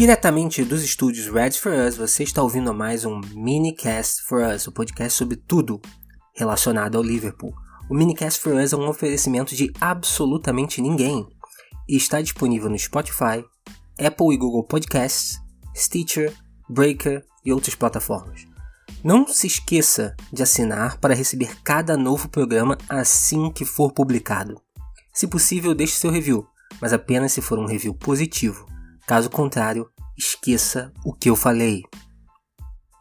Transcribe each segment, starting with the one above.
Diretamente dos estúdios Reds for Us, você está ouvindo mais um Minicast for Us, o um podcast sobre tudo relacionado ao Liverpool. O Minicast for Us é um oferecimento de absolutamente ninguém e está disponível no Spotify, Apple e Google Podcasts, Stitcher, Breaker e outras plataformas. Não se esqueça de assinar para receber cada novo programa assim que for publicado. Se possível, deixe seu review, mas apenas se for um review positivo. Caso contrário, esqueça o que eu falei.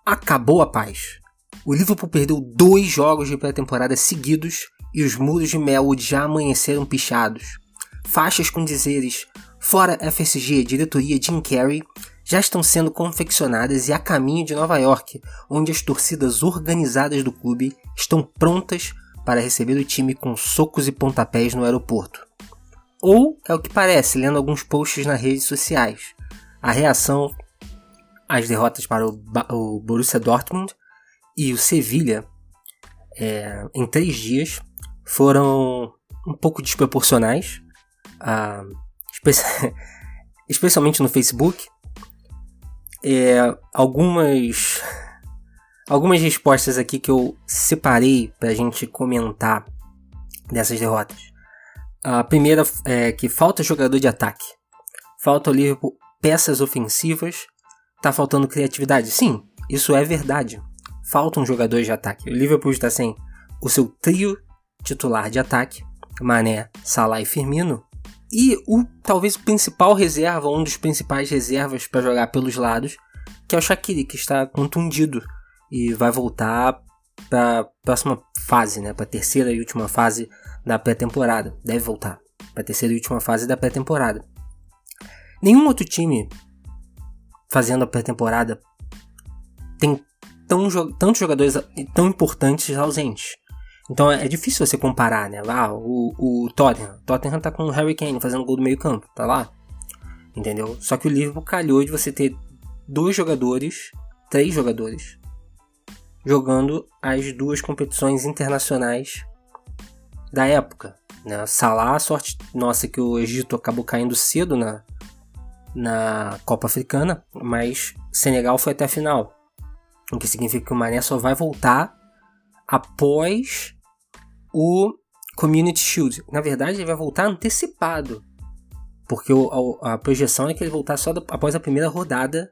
Acabou a paz. O Liverpool perdeu dois jogos de pré-temporada seguidos e os muros de Melwood já amanheceram pichados. Faixas com dizeres Fora FSG, diretoria Jim Carrey já estão sendo confeccionadas e a caminho de Nova York, onde as torcidas organizadas do clube estão prontas para receber o time com socos e pontapés no aeroporto. Ou é o que parece, lendo alguns posts nas redes sociais. A reação às derrotas para o, o Borussia Dortmund e o Sevilha é, em três dias foram um pouco desproporcionais, ah, espe especialmente no Facebook. É, algumas algumas respostas aqui que eu separei para a gente comentar dessas derrotas. A primeira é que falta jogador de ataque. Falta o Liverpool peças ofensivas. Tá faltando criatividade. Sim, isso é verdade. Faltam jogadores de ataque. O Liverpool está sem o seu trio titular de ataque, Mané, Salah e Firmino. E o talvez o principal reserva, um dos principais reservas para jogar pelos lados, que é o Shaqiri, que está contundido e vai voltar para a próxima fase, né, para a terceira e última fase da pré-temporada. Deve voltar para a terceira e última fase da pré-temporada. Nenhum outro time fazendo a pré-temporada tem tão, tantos jogadores tão importantes ausentes. Então é difícil você comparar, né? Lá, o, o Tottenham. Tottenham tá com o Harry Kane fazendo gol do meio campo, tá lá. Entendeu? Só que o Liverpool calhou de você ter dois jogadores, três jogadores, jogando as duas competições internacionais da época. Né? Salah, sorte nossa que o Egito acabou caindo cedo na, na Copa Africana, mas Senegal foi até a final. O que significa que o Mané só vai voltar após o Community Shield. Na verdade, ele vai voltar antecipado. Porque o, a, a, projeção é que ele voltar só do, após a primeira rodada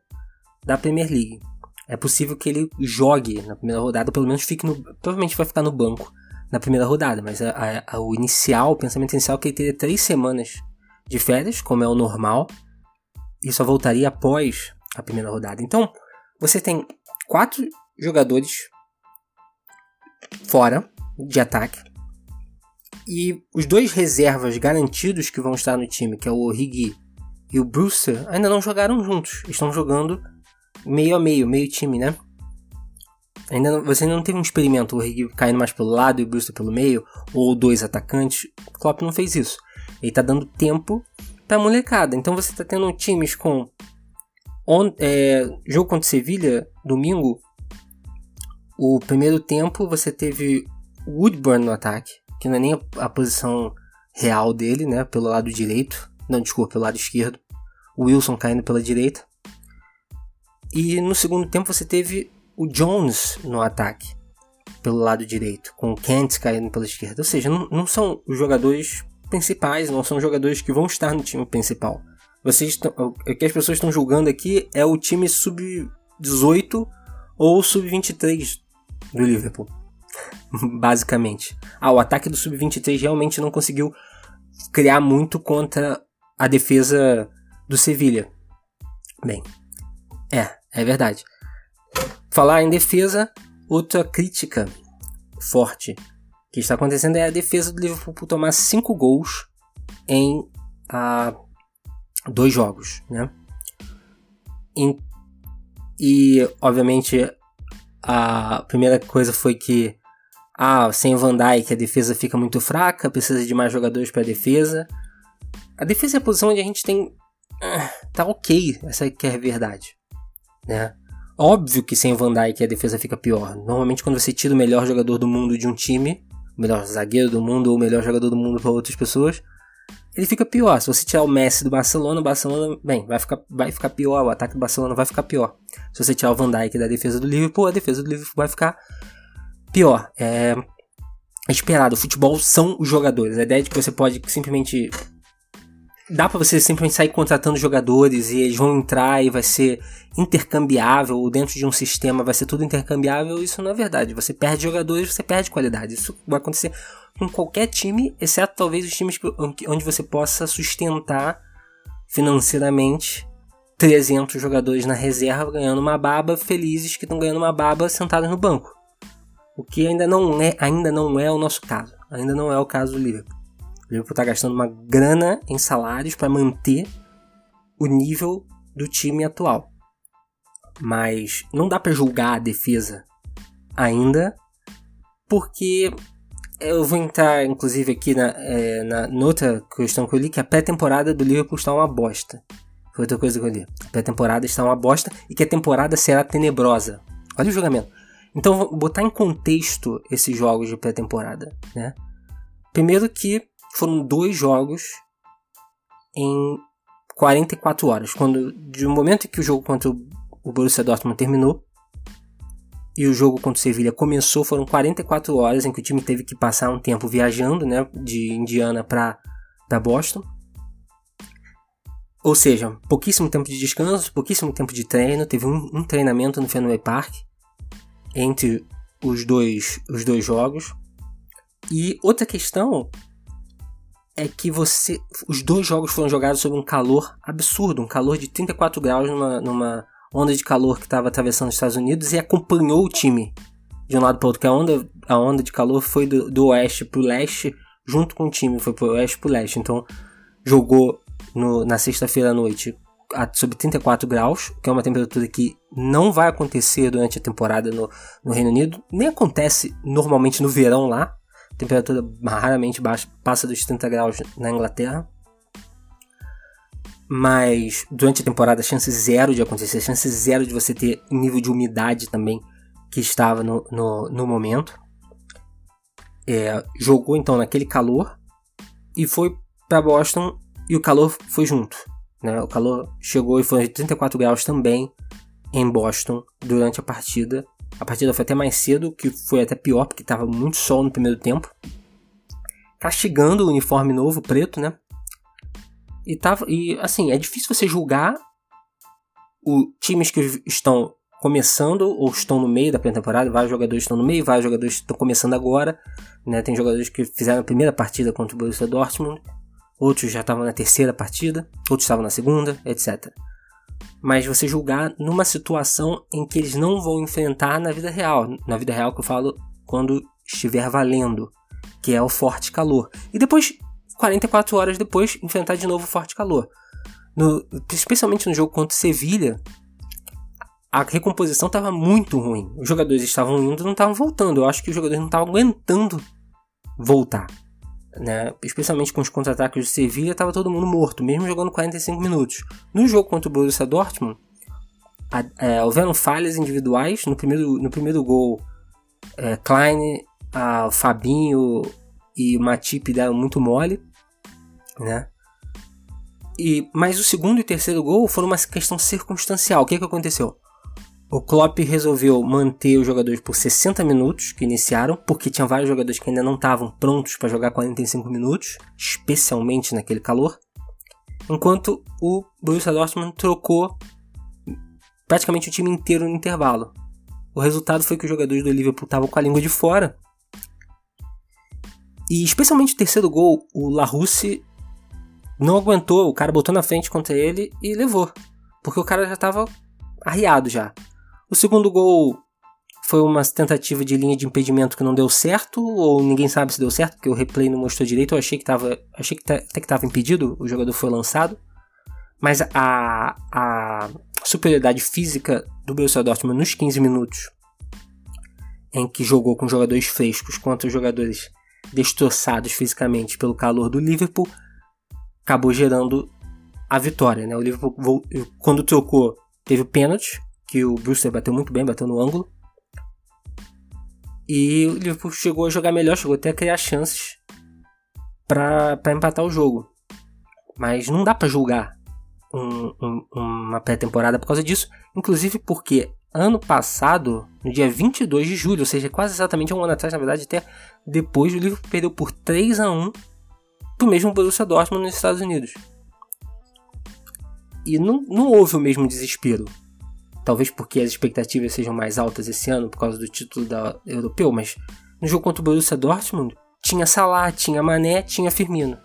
da Premier League. É possível que ele jogue na primeira rodada, pelo menos fique no. Provavelmente vai ficar no banco na primeira rodada, mas a, a, o inicial, o pensamento inicial é que ele teria três semanas de férias, como é o normal, e só voltaria após a primeira rodada. Então, você tem quatro jogadores fora de ataque e os dois reservas garantidos que vão estar no time, que é o Origi e o Brewster, ainda não jogaram juntos. Estão jogando meio a meio, meio time, né? Ainda não, você não teve um experimento, o Origi caindo mais pelo lado e o Brewster pelo meio, ou dois atacantes. O Klopp não fez isso. Ele tá dando tempo pra molecada. Então você tá tendo times com on, é, jogo contra Sevilha, domingo. O primeiro tempo você teve Woodburn no ataque, que não é nem a, a posição real dele, né? Pelo lado direito. Não, desculpa, pelo lado esquerdo. Wilson caindo pela direita. E no segundo tempo você teve o Jones no ataque, pelo lado direito, com o Kent caindo pela esquerda. Ou seja, não, não são os jogadores principais, não são jogadores que vão estar no time principal. Vocês o que as pessoas estão julgando aqui é o time sub-18 ou sub-23 do Liverpool. Basicamente. Ah, o ataque do sub-23 realmente não conseguiu criar muito contra a defesa do Sevilha. Bem, é, é verdade. Falar em defesa, outra crítica forte que está acontecendo é a defesa do Liverpool por tomar cinco gols em ah, dois jogos, né? E obviamente a primeira coisa foi que ah, sem Van Dijk a defesa fica muito fraca, precisa de mais jogadores para a defesa. A defesa é a posição onde a gente tem ah, tá ok, essa é que é a verdade, né? Óbvio que sem Van Dijk a defesa fica pior. Normalmente quando você tira o melhor jogador do mundo de um time, o melhor zagueiro do mundo ou o melhor jogador do mundo para outras pessoas, ele fica pior. Se você tirar o Messi do Barcelona, o Barcelona, bem, vai ficar, vai ficar pior, o ataque do Barcelona vai ficar pior. Se você tirar o Van Dijk da defesa do Liverpool, a defesa do Liverpool vai ficar pior. É esperado. O futebol são os jogadores. A ideia de que você pode simplesmente dá para você simplesmente sair contratando jogadores e eles vão entrar e vai ser intercambiável, ou dentro de um sistema vai ser tudo intercambiável, isso não é verdade. Você perde jogadores, você perde qualidade. Isso vai acontecer com qualquer time, exceto talvez os times onde você possa sustentar financeiramente 300 jogadores na reserva ganhando uma baba, felizes que estão ganhando uma baba sentados no banco. O que ainda não é, ainda não é o nosso caso. Ainda não é o caso do Liverpool. O Liverpool está gastando uma grana em salários para manter o nível do time atual. Mas não dá para julgar a defesa ainda, porque eu vou entrar inclusive aqui na, é, na outra questão que eu li, que a pré-temporada do Liverpool está uma bosta. Foi outra coisa que eu li. A pré-temporada está uma bosta e que a temporada será tenebrosa. Olha o julgamento. Então, botar em contexto esses jogos de pré-temporada, né? Primeiro que foram dois jogos em 44 horas. Quando, de um momento em que o jogo contra o Borussia Dortmund terminou e o jogo contra o Sevilha começou, foram 44 horas em que o time teve que passar um tempo viajando, né, de Indiana para Boston. Ou seja, pouquíssimo tempo de descanso, pouquíssimo tempo de treino, teve um, um treinamento no Fenway Park entre os dois, os dois jogos. E outra questão é que você. Os dois jogos foram jogados sob um calor absurdo, um calor de 34 graus numa, numa onda de calor que estava atravessando os Estados Unidos e acompanhou o time de um lado para outro, que a onda, a onda de calor foi do, do oeste para o leste, junto com o time, foi para o oeste para o leste. Então jogou no, na sexta-feira à noite sob 34 graus, que é uma temperatura que não vai acontecer durante a temporada no, no Reino Unido, nem acontece normalmente no verão lá, temperatura raramente baixa, passa dos 30 graus na Inglaterra. Mas durante a temporada, chance zero de acontecer, chance zero de você ter nível de umidade também que estava no, no, no momento. É, jogou então naquele calor e foi para Boston e o calor foi junto. Né? O calor chegou e foi 34 graus também em Boston durante a partida a partida foi até mais cedo, que foi até pior, porque estava muito sol no primeiro tempo. Castigando o uniforme novo, preto, né? E, tava, e assim, é difícil você julgar os times que estão começando ou estão no meio da pré-temporada. Vários jogadores estão no meio, vários jogadores estão começando agora. Né? Tem jogadores que fizeram a primeira partida contra o Borussia Dortmund, outros já estavam na terceira partida, outros estavam na segunda, etc mas você julgar numa situação em que eles não vão enfrentar na vida real. Na vida real que eu falo quando estiver valendo, que é o forte calor. E depois, 44 horas depois, enfrentar de novo o forte calor. No, especialmente no jogo contra o Sevilha, a recomposição estava muito ruim. Os jogadores estavam indo não estavam voltando. Eu acho que os jogadores não estavam aguentando voltar né? Especialmente com os contra-ataques do Sevilla, estava todo mundo morto, mesmo jogando 45 minutos. No jogo contra o Borussia Dortmund, a, é, houveram falhas individuais. No primeiro, no primeiro gol, é, Klein, a Fabinho e o Matip deram muito mole, né? E, mas o segundo e terceiro gol foram uma questão circunstancial. O que, que aconteceu? O Klopp resolveu manter os jogadores por 60 minutos que iniciaram, porque tinha vários jogadores que ainda não estavam prontos para jogar 45 minutos, especialmente naquele calor. Enquanto o Borussia Dortmund trocou praticamente o time inteiro no intervalo. O resultado foi que os jogadores do Liverpool estavam com a língua de fora. E especialmente o terceiro gol, o Larousse não aguentou, o cara botou na frente contra ele e levou. Porque o cara já estava arriado já. O segundo gol foi uma tentativa de linha de impedimento que não deu certo, ou ninguém sabe se deu certo, porque o replay não mostrou direito. Eu achei que tava, achei que até que estava impedido, o jogador foi lançado. Mas a, a superioridade física do Borussia Dortmund nos 15 minutos, em que jogou com jogadores frescos contra jogadores destroçados fisicamente pelo calor do Liverpool, acabou gerando a vitória. Né? O Liverpool, quando trocou, teve o pênalti, que o Brewster bateu muito bem, bateu no ângulo. E o Liverpool chegou a jogar melhor, chegou até a criar chances para empatar o jogo. Mas não dá para julgar um, um, uma pré-temporada por causa disso. Inclusive porque ano passado, no dia 22 de julho, ou seja, quase exatamente um ano atrás, na verdade, até depois, o Liverpool perdeu por 3 a 1 pro mesmo Borussia Dortmund nos Estados Unidos. E não, não houve o mesmo desespero. Talvez porque as expectativas sejam mais altas esse ano por causa do título da europeu, mas no jogo contra o Borussia Dortmund tinha Salah, tinha Mané, tinha Firmino.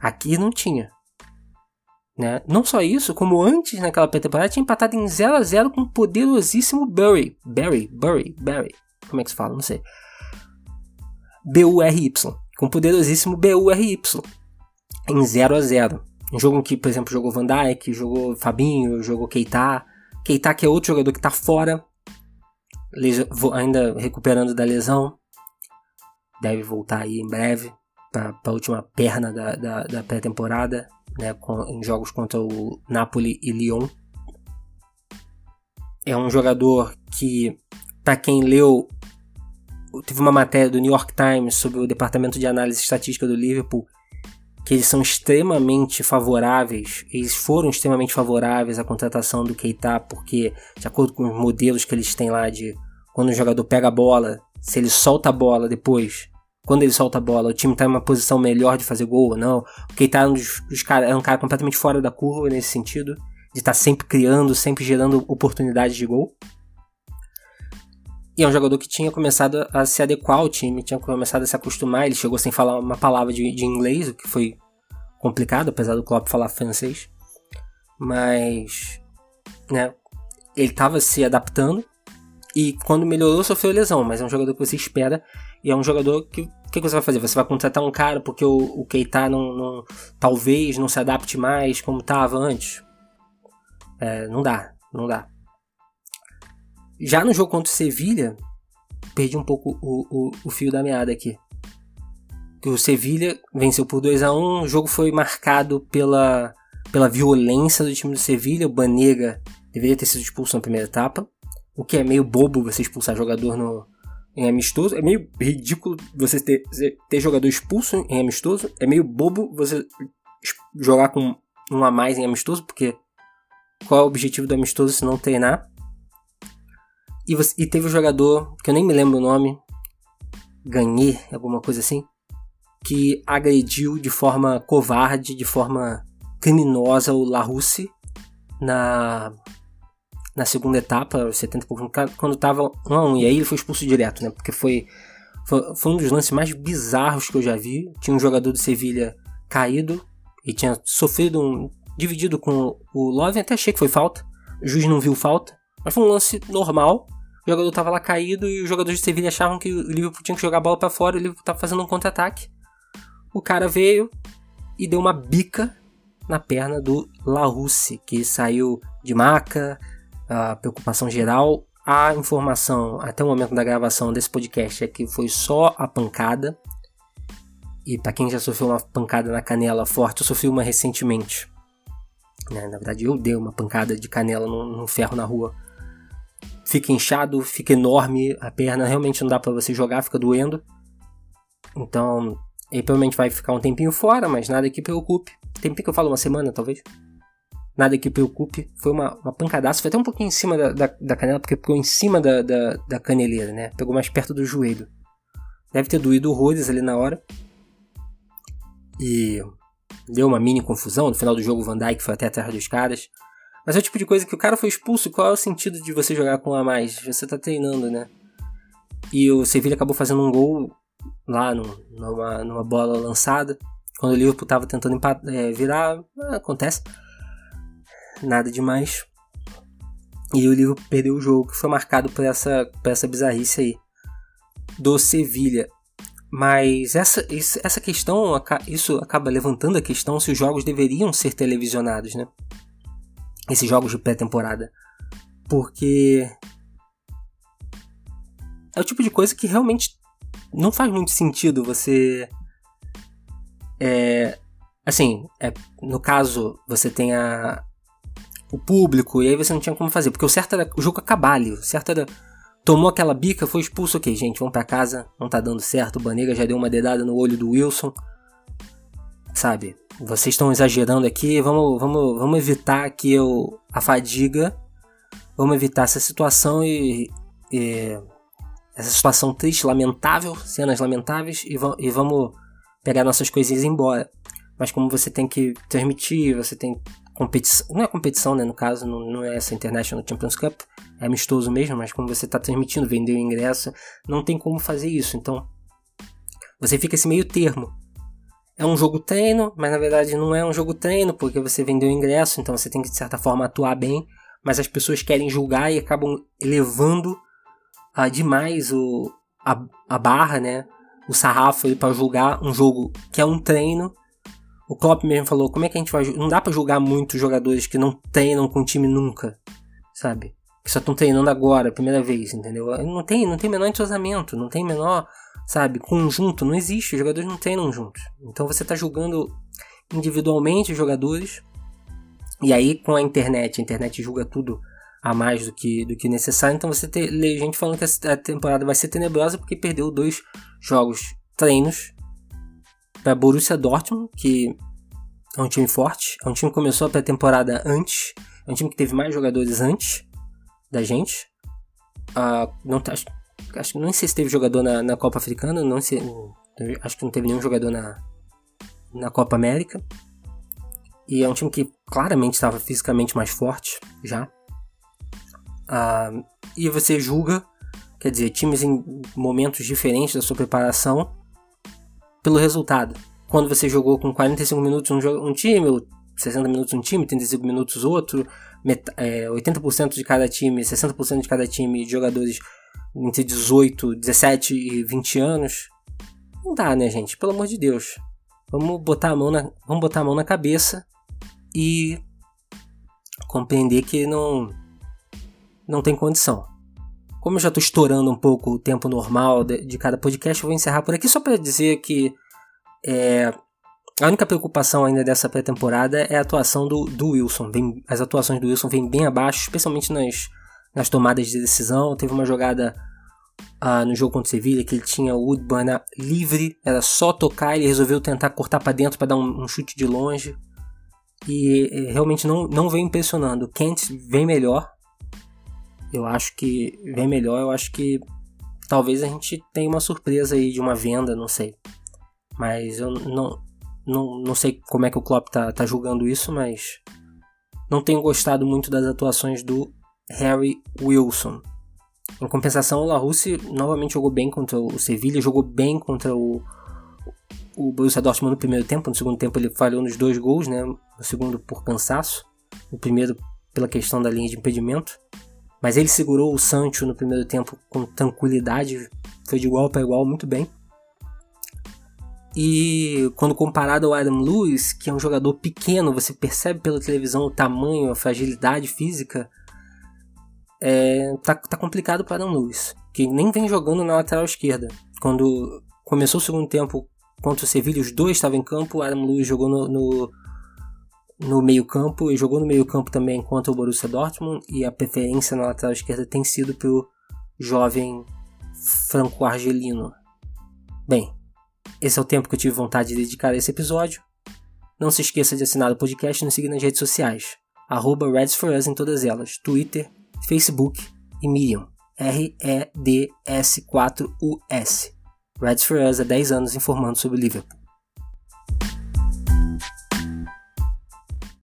Aqui não tinha. Né? Não só isso, como antes naquela pré-temporada tinha empatado em 0 a 0 com o poderosíssimo Burry. Barry, Burry, Barry. Como é que se fala? Não sei. B-U-R-Y. Com o poderosíssimo B-U-R-Y. Em 0 a 0 Um jogo em que, por exemplo, jogou Van Dijk, jogou Fabinho, jogou Keita. Keita que é outro jogador que está fora. Ainda recuperando da lesão. Deve voltar aí em breve para a última perna da, da, da pré-temporada né, em jogos contra o Napoli e Lyon. É um jogador que, para quem leu, teve uma matéria do New York Times sobre o departamento de análise estatística do Liverpool, que eles são extremamente favoráveis, eles foram extremamente favoráveis à contratação do Keita, porque, de acordo com os modelos que eles têm lá de quando o jogador pega a bola, se ele solta a bola depois, quando ele solta a bola, o time está em uma posição melhor de fazer gol ou não. O Keita é um, dos, dos cara, é um cara completamente fora da curva nesse sentido, de estar tá sempre criando, sempre gerando oportunidades de gol. E é um jogador que tinha começado a se adequar ao time, tinha começado a se acostumar. Ele chegou sem falar uma palavra de, de inglês, o que foi complicado, apesar do Klopp falar francês. Mas, né, ele estava se adaptando e quando melhorou sofreu lesão, mas é um jogador que você espera e é um jogador que o que, que, você vai fazer? Você vai contratar um cara porque o, o Keita não, não, talvez não se adapte mais como estava antes? É, não dá, não dá. Já no jogo contra o Sevilha, perdi um pouco o, o, o fio da meada aqui. O Sevilha venceu por 2 a 1 o jogo foi marcado pela, pela violência do time do Sevilha. O Banega deveria ter sido expulso na primeira etapa, o que é meio bobo você expulsar jogador no, em amistoso. É meio ridículo você ter, ter jogador expulso em amistoso. É meio bobo você jogar com um a mais em amistoso, porque qual é o objetivo do amistoso se não treinar? E, você, e teve um jogador, que eu nem me lembro o nome, Ganhei, alguma coisa assim, que agrediu de forma covarde, de forma criminosa o Larousse na na segunda etapa, 70 e pouco, quando tava 1 a 1 E aí ele foi expulso direto, né? Porque foi, foi, foi, um dos lances mais bizarros que eu já vi. Tinha um jogador do Sevilha caído e tinha sofrido um. dividido com o Love. Até achei que foi falta. O juiz não viu falta. Mas foi um lance normal. O jogador tava lá caído e os jogadores de Sevilha achavam que o Liverpool tinha que jogar a bola para fora o Liverpool tava fazendo um contra-ataque. O cara veio e deu uma bica na perna do Larousse, que saiu de maca, a preocupação geral. A informação até o momento da gravação desse podcast é que foi só a pancada. E para quem já sofreu uma pancada na canela forte, eu sofri uma recentemente. Né? Na verdade, eu dei uma pancada de canela num, ferro na rua. Fica inchado, fica enorme a perna, realmente não dá para você jogar, fica doendo. Então, ele provavelmente vai ficar um tempinho fora, mas nada que preocupe. Tempinho que eu falo, uma semana talvez nada que preocupe. Foi uma, uma pancadaça, foi até um pouquinho em cima da, da, da canela, porque pegou em cima da, da, da, caneleira, né? Pegou mais perto do joelho. Deve ter doído horrores ali na hora. E deu uma mini confusão. No final do jogo, o Van Dijk foi até a terra dos caras. Mas é o tipo de coisa que o cara foi expulso. Qual é o sentido de você jogar com um a mais? Você tá treinando, né? E o Sevilla acabou fazendo um gol lá no, numa, numa bola lançada. Quando o Liverpool tava tentando é, virar, ah, acontece nada demais. E o Liverpool perdeu o jogo, que foi marcado por essa, por essa bizarrice aí do Sevilha. Mas essa, essa questão, isso acaba levantando a questão se os jogos deveriam ser televisionados, né? Esses jogos de pré-temporada. Porque é o tipo de coisa que realmente não faz muito sentido você. É, assim, é, no caso, você tem a, o público, e aí você não tinha como fazer, porque o certo era o jogo acabar ali, o certo era tomou aquela bica, foi expulso, ok, gente, vamos para casa, não tá dando certo, o Banega já deu uma dedada no olho do Wilson, sabe? vocês estão exagerando aqui, vamos, vamos, vamos evitar aqui eu, a fadiga, vamos evitar essa situação e, e essa situação triste, lamentável, cenas lamentáveis e, e vamos pegar nossas coisinhas e ir embora. Mas como você tem que transmitir, você tem competição, não é competição, né, no caso, não, não é essa International Champions Cup, é amistoso mesmo, mas como você está transmitindo, vendeu o ingresso, não tem como fazer isso. Então, você fica esse meio termo. É um jogo treino, mas na verdade não é um jogo treino, porque você vendeu ingresso, então você tem que de certa forma atuar bem, mas as pessoas querem julgar e acabam elevando ah, demais o, a, a barra, né? O sarrafo para julgar um jogo que é um treino o Klopp mesmo falou, como é que a gente vai... Não dá para julgar muitos jogadores que não treinam com o time nunca, sabe? Que só estão treinando agora, primeira vez, entendeu? Não tem, não tem menor entrosamento, não tem menor, sabe, conjunto, não existe, os jogadores não treinam juntos. Então você está julgando individualmente os jogadores, e aí com a internet, a internet julga tudo a mais do que, do que necessário, então você tem gente falando que a temporada vai ser tenebrosa porque perdeu dois jogos treinos para Borussia Dortmund, que é um time forte, é um time que começou a pré-temporada antes, é um time que teve mais jogadores antes da gente. Uh, não, tá, acho, acho que não sei se teve jogador na, na Copa Africana, não sei, acho que não teve nenhum jogador na, na Copa América. E é um time que claramente estava fisicamente mais forte já. Uh, e você julga, quer dizer, times em momentos diferentes da sua preparação pelo resultado. Quando você jogou com 45 minutos um, um time, ou 60 minutos um time, 35 minutos outro, é, 80% de cada time, 60% de cada time de jogadores entre 18, 17 e 20 anos. Não dá, né, gente? Pelo amor de Deus. Vamos botar a mão na, vamos botar a mão na cabeça e compreender que não não tem condição. Como eu já estou estourando um pouco o tempo normal de, de, cada podcast, eu vou encerrar por aqui só para dizer que é, a única preocupação ainda dessa pré-temporada é a atuação do, do Wilson. As atuações do Wilson vêm bem abaixo, especialmente nas, nas tomadas de decisão. Teve uma jogada ah, no jogo contra o Sevilla que ele tinha o Woodburn livre, era só tocar, ele resolveu tentar cortar para dentro para dar um, um, chute de longe. E, e realmente não, não vem impressionando. O Kent vem melhor, eu acho que vem melhor. Eu acho que talvez a gente tenha uma surpresa aí de uma venda, não sei. Mas eu não, não, não sei como é que o Klopp tá, tá julgando isso, mas não tenho gostado muito das atuações do Harry Wilson. Em compensação, o Larussi novamente jogou bem contra o Sevilla, jogou bem contra o, o Borussia Dortmund no primeiro tempo. No segundo tempo ele falhou nos dois gols, né? No segundo por cansaço, no primeiro pela questão da linha de impedimento. Mas ele segurou o Sancho no primeiro tempo com tranquilidade, foi de igual para igual muito bem. E quando comparado ao Adam Lewis, que é um jogador pequeno, você percebe pela televisão o tamanho, a fragilidade física, é, tá, tá complicado para Adam Lewis, que nem vem jogando na lateral esquerda. Quando começou o segundo tempo contra o Sevilla, os dois estavam em campo, Adam Lewis jogou no, no no meio-campo e jogou no meio-campo também contra o Borussia Dortmund e a preferência na lateral esquerda tem sido pro jovem franco-argelino. Bem, esse é o tempo que eu tive vontade de dedicar a esse episódio. Não se esqueça de assinar o podcast e nos seguir nas redes sociais. Arroba Reds4Us em todas elas. Twitter, Facebook e Medium. R-E-D-S-4-U-S. Reds for Us há 10 anos informando sobre o Liverpool.